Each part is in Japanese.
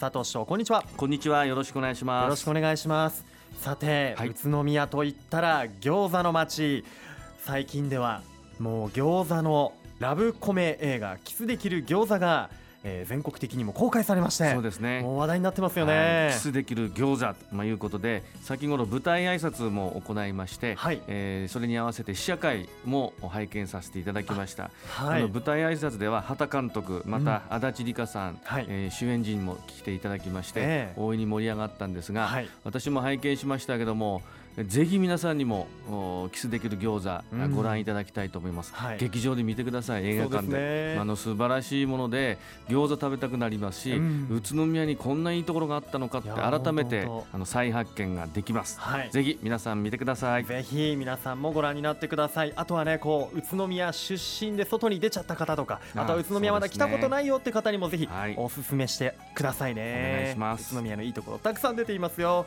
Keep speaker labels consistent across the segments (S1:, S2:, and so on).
S1: 佐藤市長こんにちは。
S2: こんにちは。よろしくお願いします。
S1: よろしくお願いします。さて、はい、宇都宮といったら餃子の街。最近ではもう餃子のラブコメ映画キスできる餃子がえー、全国的にも公開されまして
S2: そうですね。
S1: もう話題になってますよね、
S2: はい、キスできる餃子ということで先頃舞台挨拶も行いまして、はい、えー、それに合わせて試写会も拝見させていただきました、はい、あの舞台挨拶では畑監督また足立梨花さん、うん、はい、えー、主演陣も来ていただきまして、えー、大いに盛り上がったんですが、はい、私も拝見しましたけどもぜひ皆さんにもキスできる餃子、ご覧いただきたいと思います、はい、劇場で見てください。映画館で、ね、あの素晴らしいもので餃子食べたくなりますし、うん、宇都宮にこんないいところがあったのかって改めてあの再発見ができます、はい、ぜひ皆さん見てください。
S1: ぜひ皆さんもご覧になってください。あとはねこう宇都宮出身で外に出ちゃった方とかあとは宇都宮まだ来たことないよって方にもぜひおすすめしてくださいね、
S2: お願いします。
S1: 宇都宮のいいところたくさん出ていますよ。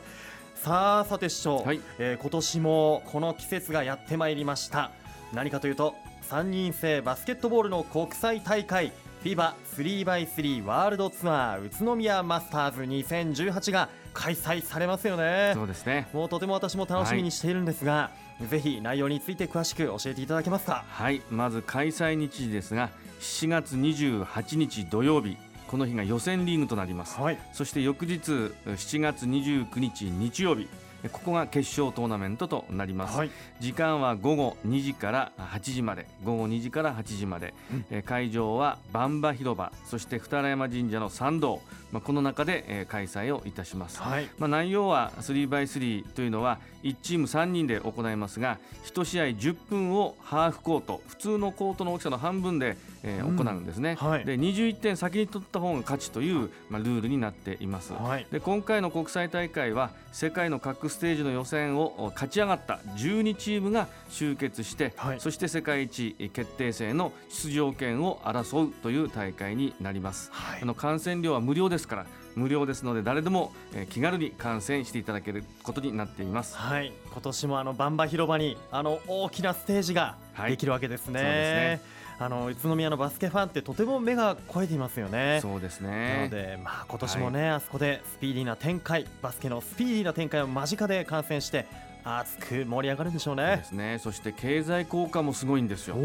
S1: さあさて市長、はい、えー、今年もこの季節がやってまいりました。何かというと3人制バスケットボールの国際大会 FIBA3x3 ワールドツアー宇都宮マスターズ2018が開催されますよね。
S2: そうですね。
S1: もうとても私も楽しみにしているんですが、はい、ぜひ内容について詳しく教えていただけますか？
S2: はいまず開催日時ですが7月28日土曜日この日が予選リーグとなります、はい、そして翌日7月29日日曜日ここが決勝トーナメントとなります、はい、時間は午後2時から8時まで。午後2時から8時まで、うん、会場は万場広場。そして二荒山神社の参道、まあ、この中で開催をいたします、はい、まあ、内容は 3x3 というのは1チーム3人で行いますが1試合10分をハーフコート。普通のコートの大きさの半分で、えー、行うんですね、はい、で21点先に取った方が勝ちという、まあ、ルールになっています、はい、で今回の国際大会は世界の各ステージの予選を勝ち上がった12チームが集結して、はい、そして世界一決定戦の出場権を争うという大会になります、あの観戦料は無料ですから無料ですので誰でも、え気軽に観戦していただけることになっています。
S1: はい。今年もあのバンバ広場にあの大きなステージができるわけですね、はい、そうですねあの宇都宮のバスケファンってとても目が超えていますよね。
S2: そうですね
S1: なので、まあ、今年もね、はい、あそこでスピーディーな展開バスケのスピーディーな展開を間近で観戦して熱く盛り上がるんでしょうね。
S2: そうですねそして経済効果もすごいんですよ。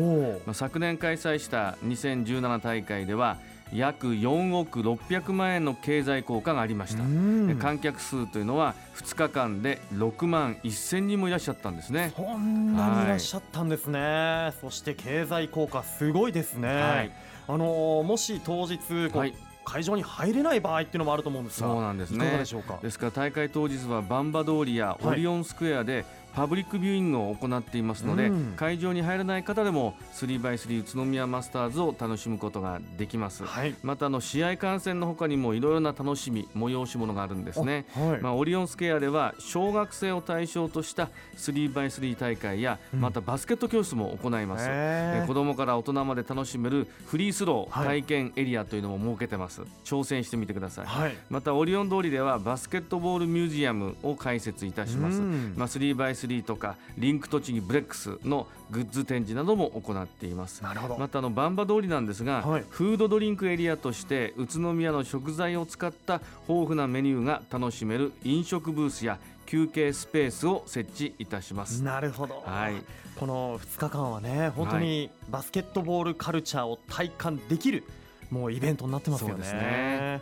S2: まあ、昨年開催した2017大会では約4億600万円の経済効果がありました。観客数というのは2日間で6万1000人もいらっしゃったんですね。
S1: そんなにいらっしゃったんですね、はい、そして経済効果すごいですね、はい、あのもし当日はい、会場に入れない場合っていうのもあると思うんですが
S2: そうなんですね。
S1: でしょうか？
S2: ですから大会当日はバンバ通りやオリオンスクエアでパブリックビューイングを行っていますので、うん、会場に入らない方でも 3x3 宇都宮マスターズを楽しむことができます、はい、またあの試合観戦のほかにもいろいろな楽しみ催し物があるんですね、はい、まあ、オリオンスケアでは小学生を対象とした 3x3 大会や、またバスケット教室も行います、え子供から大人まで楽しめるフリースロー体験エリアというのも設けてます。挑戦してみてください、はい、またオリオン通りではバスケットボールミュージアムを開設いたします、まあ、3x3 3とかリンク栃木ブレックスのグッズ展示なども行っています。なるほど。またあのバンバ通りなんですが、はい、フードドリンクエリアとして宇都宮の食材を使った豊富なメニューが楽しめる飲食ブースや休憩スペースを設置いたします。
S1: なるほど、はい、この2日間はね本当にバスケットボールカルチャーを体感できる、もうイベントになってますよね。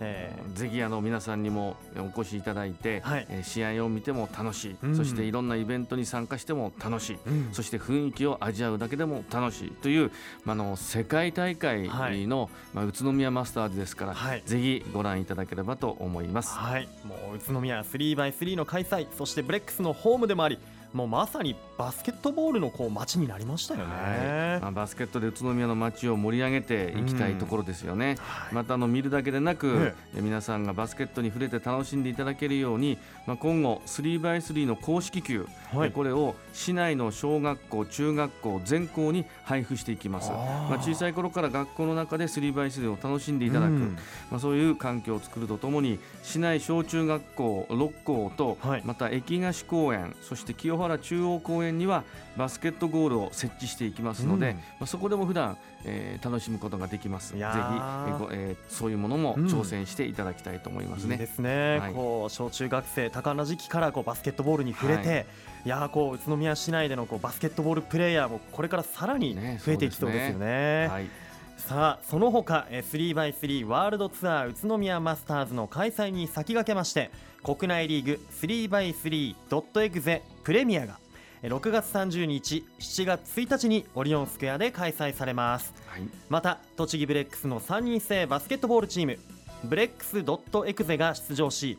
S2: えー、ぜひあの皆さんにもお越しいただいて、はい、えー、試合を見ても楽しい、うん、そしていろんなイベントに参加しても楽しい、うん、そして雰囲気を味わうだけでも楽しい。という、まあの世界大会の、はい、まあ、宇都宮マスターズですから、はい、ぜひご覧いただければと思います。
S1: はい、もう宇都宮 3x3 の開催そしてブレックスのホームでもありもうまさにバスケットボールのこう街になりましたよね、はい、
S2: まあ、バスケットで宇都宮の街を盛り上げていきたいところですよね、うんはい、またあの見るだけでなく、え皆さんがバスケットに触れて楽しんでいただけるように、まあ、今後 3x3 の公式球、はい、これを市内の小学校中学校全校に配布していきます。まあ、小さい頃から学校の中で 3x3 を楽しんでいただく、うん、まあ、そういう環境を作るとともに市内小中学校6校と、また駅菓子公園そして清原原中央公園にはバスケットゴールを設置していきますので、うん、まあ、そこでも普段、えー、楽しむことができます。ぜひ、えーえー、そういうものも挑戦していただきたいと思いますね。
S1: うん、いいですね、はい、こう小中学生多感な時期からこうバスケットボールに触れて、はい、いやこう宇都宮市内でのこうバスケットボールプレーヤーもこれからさらに増えていきそうですよね。ね。はいさあその他 3x3 ワールドツアー宇都宮マスターズの開催に先駆けまして国内リーグ 3x3.exe プレミアが6月30日7月1日にオリオンスクエアで開催されます、はい、また栃木ブレックスの3人制バスケットボールチームブレックスドットエクゼが出場し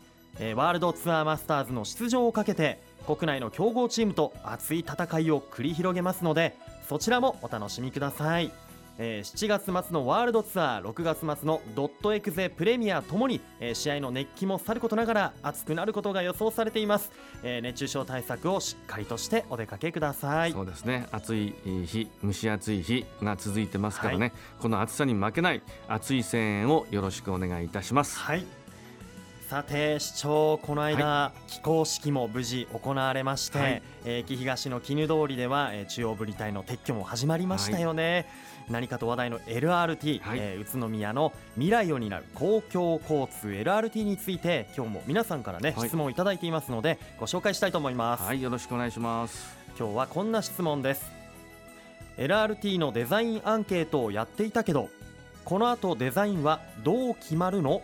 S1: ワールドツアーマスターズの出場をかけて国内の強豪チームと熱い戦いを繰り広げますのでそちらもお楽しみくださいえー、7月末のワールドツアー6月末のドットエクゼプレミアともに、えー、試合の熱気もさることながら熱くなることが予想されています、えー、熱中症対策をしっかりとしてお出かけください。
S2: そうですね。暑い日蒸し暑い日が続いてますからね、はい、この暑さに負けない熱い声援をよろしくお願いいたします。
S1: はいさて市長この間、はい、起工式も無事行われまして、はい、え東の絹通りでは、えー、中央分離帯の撤去も始まりましたよね、はい、何かと話題の LRT、はい、えー、宇都宮の未来を担う公共交通 LRT について今日も皆さんからね、質問をいただいていますのでご紹介したいと思います。
S2: はいよろしくお願いします。
S1: 今日はこんな質問です。LRT のデザインアンケートをやっていたけどこの後デザインはどう決まるの？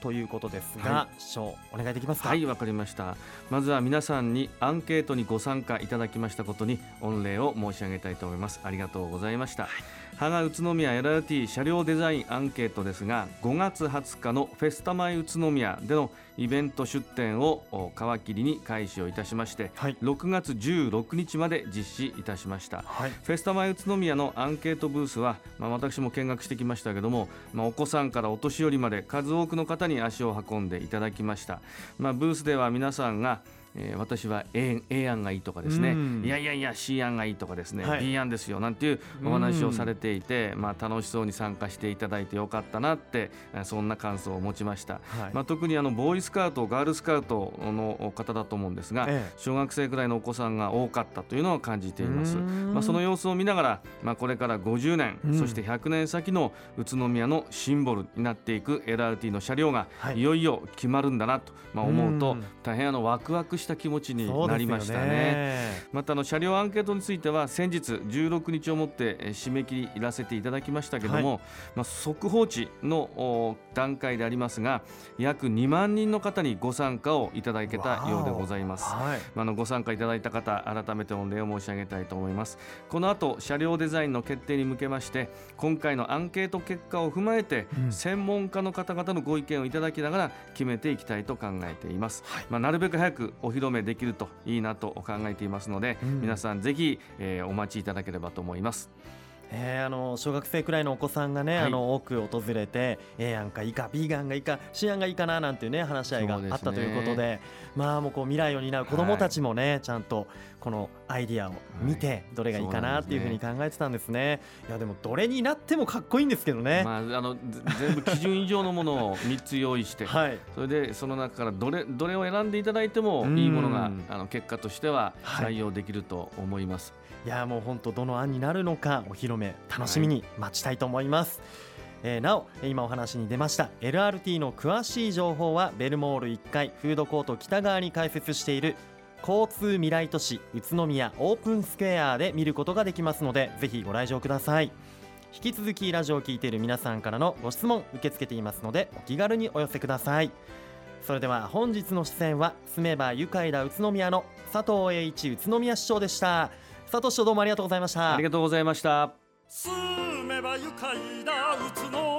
S1: ということですが、はい、お願いできますか？
S2: はいわかりました。まずは皆さんにアンケートにご参加いただきましたことに御礼を申し上げたいと思います。ありがとうございました、はい羽賀宇都宮 LRT 車両デザインアンケートですが5月20日のフェスタマイ宇都宮でのイベント出展を皮切りに開始をいたしまして、はい、6月16日まで実施いたしました、はい、フェスタマイ宇都宮のアンケートブースは、まあ、私も見学してきましたけども、まあ、お子さんからお年寄りまで数多くの方に足を運んでいただきました、まあ、ブースでは皆さんがえー、私は A, A 案がいいとかですね、いやいやいや C 案がいいとかですね、はい、B 案ですよなんていうお話をされていて、まあ、楽しそうに参加していただいてよかったなってそんな感想を持ちました、はい、まあ、特にあのボーイスカウトガールスカウトの方だと思うんですが、ええ、小学生くらいのお子さんが多かったというのを感じています、まあ、その様子を見ながら、まあ、これから50年、うん、そして100年先の宇都宮のシンボルになっていく LRT の車両がい。よいよ決まるんだなと、まあ、思うと大変あのワクワクした気持ちになりましたね、ね、またあの車両アンケートについては先日16日をもって締め切らせていただきましたけども、はい、まあ、速報値の段階でありますが約2万人の方にご参加をいただけたようでございます、はい、あのご参加いただいた方改めて御礼を申し上げたいと思います。この後車両デザインの決定に向けまして今回のアンケート結果を踏まえて、うん、専門家の方々のご意見をいただきながら決めていきたいと考えています、はい、まあ、なるべく早くお披露目できるといいなと考えていますので、うん、皆さんぜひ、えー、お待ちいただければと思います。
S1: えー、あの小学生くらいのお子さんがね、はい、あの多く訪れて A 案かいいか B 案がいいか C 案がいいかななんていうね話し合いがあったということで、ね、まあもうこう未来を担う子どもたちもね、はい、ちゃんとこのアイディアを見てどれがいいかなっていうふうに考えてたんですね。いやでもどれになってもかっこいいんですけどね。
S2: まああの全部基準以上のものを3つ用意して、はい、それでその中からどれどれを選んでいただいてもいいものがあの結果としては採用できると思います。
S1: はい、いやもう本当どの案になるのかお披露目楽しみに待ちたいと思います。はいえー、なお今お話に出ました LRT の詳しい情報はベルモール1階フードコート北側に開設している交通未来都市宇都宮オープンスクエアで見ることができますのでぜひご来場ください。引き続きラジオを聴いている皆さんからのご質問受け付けていますのでお気軽にお寄せください。それでは本日の出演は住めば愉快だ宇都宮の佐藤栄一宇都宮市長でした佐藤市長どうもありがとうございました。
S2: ありがとうございました。
S3: 住めば愉快だ宇都宮